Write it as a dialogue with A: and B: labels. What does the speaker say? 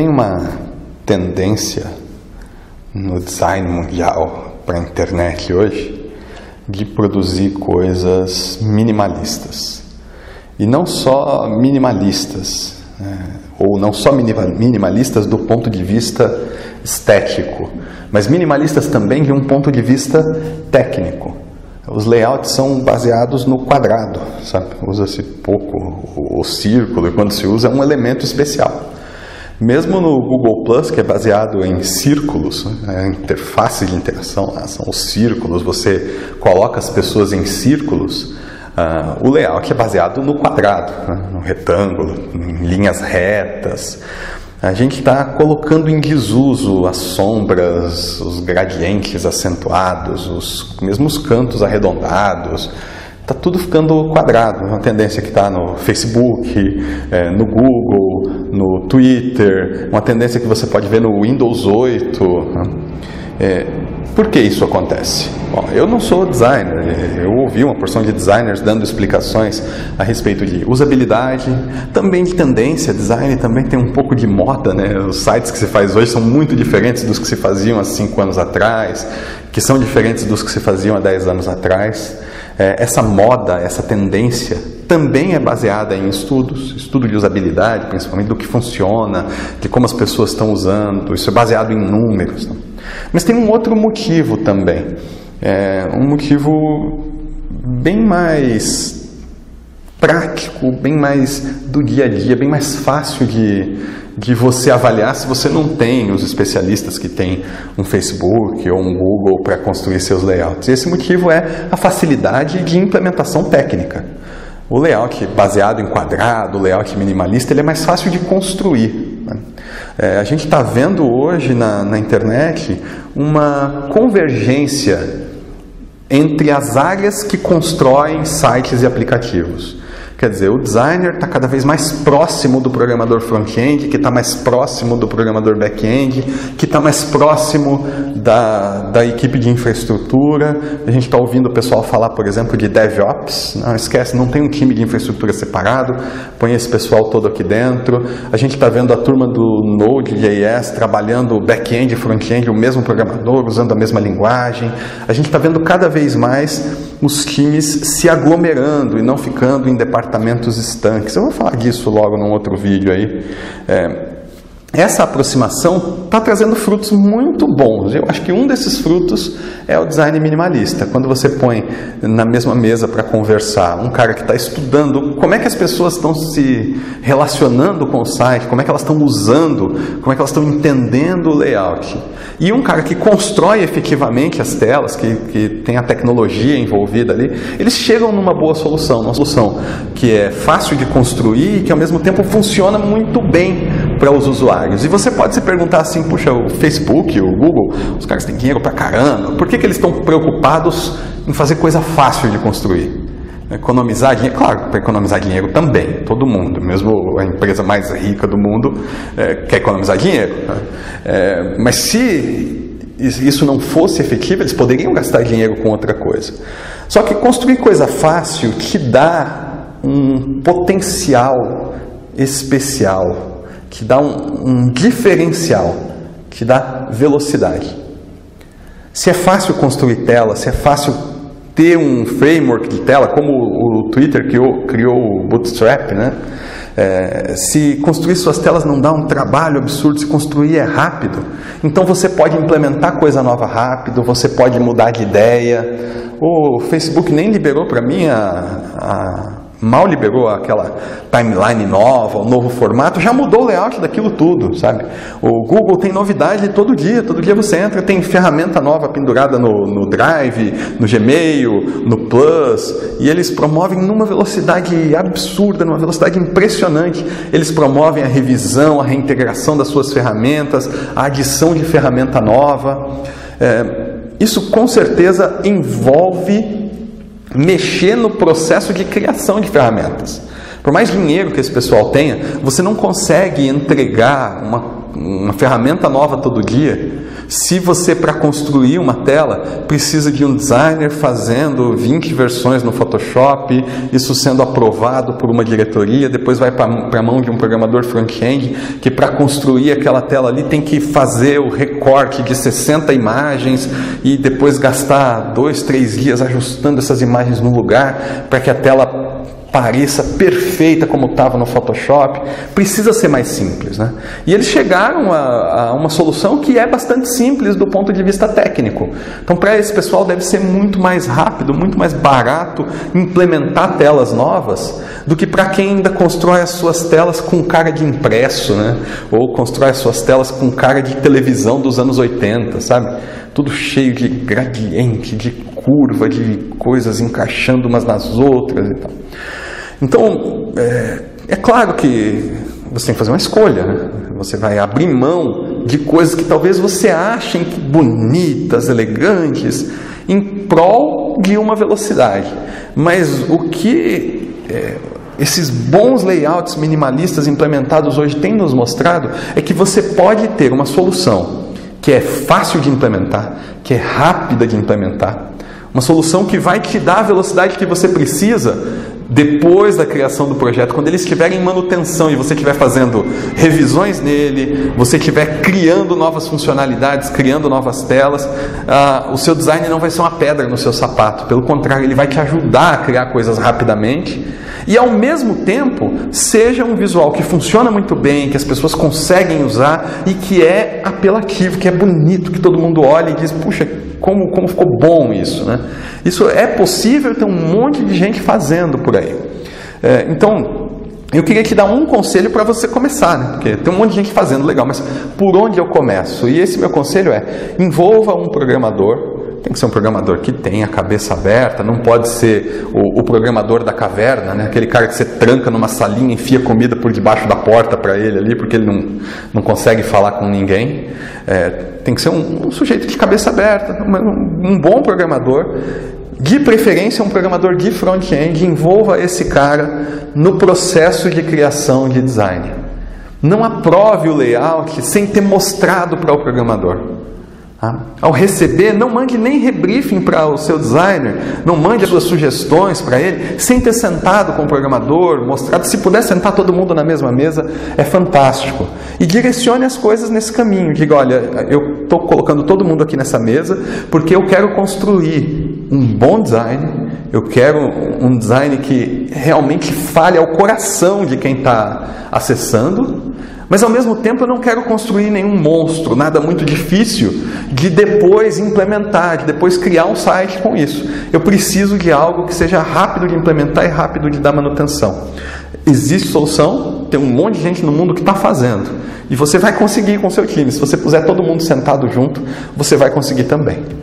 A: Tem uma tendência no design mundial para a internet hoje de produzir coisas minimalistas. E não só minimalistas, né? ou não só minimalistas do ponto de vista estético, mas minimalistas também de um ponto de vista técnico. Os layouts são baseados no quadrado, sabe? Usa-se pouco o, o círculo e quando se usa é um elemento especial. Mesmo no Google Plus, que é baseado em círculos, né, a interface de interação lá são os círculos, você coloca as pessoas em círculos, uh, o layout é baseado no quadrado, né, no retângulo, em linhas retas. A gente está colocando em desuso as sombras, os gradientes acentuados, os mesmos cantos arredondados, está tudo ficando quadrado. Uma tendência que está no Facebook, é, no Google, no Twitter, uma tendência que você pode ver no Windows 8. Né? É, por que isso acontece? Bom, eu não sou designer, eu ouvi uma porção de designers dando explicações a respeito de usabilidade, também de tendência, design também tem um pouco de moda, né? Os sites que se faz hoje são muito diferentes dos que se faziam há 5 anos atrás, que são diferentes dos que se faziam há 10 anos atrás é, essa moda, essa tendência também é baseada em estudos, estudo de usabilidade, principalmente do que funciona, de como as pessoas estão usando, isso é baseado em números. Né? Mas tem um outro motivo também, é, um motivo bem mais prático, bem mais do dia a dia, bem mais fácil de, de você avaliar se você não tem os especialistas que tem um Facebook ou um Google para construir seus layouts. E esse motivo é a facilidade de implementação técnica. O layout baseado em quadrado, o layout minimalista, ele é mais fácil de construir. Né? É, a gente está vendo hoje na, na internet uma convergência entre as áreas que constroem sites e aplicativos. Quer dizer, o designer está cada vez mais próximo do programador front-end, que está mais próximo do programador back-end, que está mais próximo da, da equipe de infraestrutura. A gente está ouvindo o pessoal falar, por exemplo, de DevOps. Não esquece, não tem um time de infraestrutura separado, põe esse pessoal todo aqui dentro. A gente está vendo a turma do Node.js trabalhando back-end e front-end, o mesmo programador, usando a mesma linguagem. A gente está vendo cada vez mais os times se aglomerando e não ficando em departamentos estanques. Eu vou falar disso logo num outro vídeo aí. É, essa aproximação está trazendo frutos muito bons. Eu acho que um desses frutos é o design minimalista. Quando você põe na mesma mesa para conversar um cara que está estudando como é que as pessoas estão se relacionando com o site, como é que elas estão usando, como é que elas estão entendendo o layout, e um cara que constrói efetivamente as telas, que, que tem a tecnologia envolvida ali, eles chegam numa boa solução, uma solução que é fácil de construir e que ao mesmo tempo funciona muito bem para os usuários. E você pode se perguntar assim, puxa, o Facebook, o Google, os caras têm dinheiro para caramba, por que, que eles estão preocupados em fazer coisa fácil de construir? Economizar dinheiro, claro, para economizar dinheiro também, todo mundo, mesmo a empresa mais rica do mundo é, quer economizar dinheiro. Né? É, mas se isso não fosse efetivo, eles poderiam gastar dinheiro com outra coisa. Só que construir coisa fácil te dá um potencial especial que dá um, um diferencial, que dá velocidade. Se é fácil construir tela, se é fácil ter um framework de tela, como o Twitter criou, criou o Bootstrap, né? É, se construir suas telas não dá um trabalho absurdo, se construir é rápido, então você pode implementar coisa nova rápido, você pode mudar de ideia. O Facebook nem liberou para mim a, a mal liberou aquela timeline nova, o novo formato, já mudou o layout daquilo tudo, sabe? O Google tem novidade todo dia, todo dia você entra, tem ferramenta nova pendurada no, no Drive, no Gmail, no Plus, e eles promovem numa velocidade absurda, numa velocidade impressionante. Eles promovem a revisão, a reintegração das suas ferramentas, a adição de ferramenta nova. É, isso com certeza envolve mexer no processo de criação de ferramentas. Por mais dinheiro que esse pessoal tenha, você não consegue entregar uma uma ferramenta nova todo dia, se você, para construir uma tela, precisa de um designer fazendo 20 versões no Photoshop, isso sendo aprovado por uma diretoria, depois vai para a mão de um programador front-end, que para construir aquela tela ali tem que fazer o recorte de 60 imagens e depois gastar dois, três dias ajustando essas imagens no lugar para que a tela pareça perfeita como estava no Photoshop, precisa ser mais simples. Né? E eles chegaram a, a, uma solução que é bastante simples do ponto de vista técnico. Então, para esse pessoal, deve ser muito mais rápido, muito mais barato implementar telas novas do que para quem ainda constrói as suas telas com cara de impresso, né? ou constrói as suas telas com cara de televisão dos anos 80, sabe? Tudo cheio de gradiente, de curva, de coisas encaixando umas nas outras e tal. Então, é, é claro que você tem que fazer uma escolha. Né? Você vai abrir mão de coisas que talvez você achem bonitas, elegantes, em prol de uma velocidade. Mas o que é, esses bons layouts minimalistas implementados hoje têm nos mostrado é que você pode ter uma solução que é fácil de implementar, que é rápida de implementar, uma solução que vai te dar a velocidade que você precisa depois da criação do projeto, quando ele estiver em manutenção e você estiver fazendo revisões nele, você estiver criando novas funcionalidades, criando novas telas, uh, o seu design não vai ser uma pedra no seu sapato. Pelo contrário, ele vai te ajudar a criar coisas rapidamente e ao mesmo tempo seja um visual que funciona muito bem, que as pessoas conseguem usar e que é apelativo, que é bonito, que todo mundo olha e diz, puxa, como, como ficou bom isso, né? Isso é possível, tem um monte de gente fazendo por aí. É, então, eu queria te dar um conselho para você começar, né? Porque tem um monte de gente fazendo legal, mas por onde eu começo? E esse meu conselho é: envolva um programador tem que ser um programador que tenha a cabeça aberta, não pode ser o, o, programador da caverna, né? aquele cara que você tranca numa salinha, enfia comida por debaixo da porta para ele ali, porque ele não, não consegue falar com ninguém. É, tem que ser um, um, sujeito de cabeça aberta, um, um bom programador, de preferência um programador de front-end, envolva esse cara no processo de criação de design. Não aprove o layout sem ter mostrado para o programador. Tá? Ao receber, não mande nem rebriefing para o seu designer, não mande as suas sugestões para ele, sem ter sentado com o programador, mostrado. Se puder sentar todo mundo na mesma mesa, é fantástico. E direcione as coisas nesse caminho. Diga: olha, eu estou colocando todo mundo aqui nessa mesa porque eu quero construir um bom design, eu quero um design que realmente fale ao coração de quem está acessando mas ao mesmo tempo eu não quero construir nenhum monstro, nada muito difícil de depois implementar, de depois criar um site com isso. Eu preciso de algo que seja rápido de implementar e rápido de dar manutenção. Existe solução, tem um monte de gente no mundo que está fazendo. E você vai conseguir com seu time. Se você puser todo mundo sentado junto, você vai conseguir também.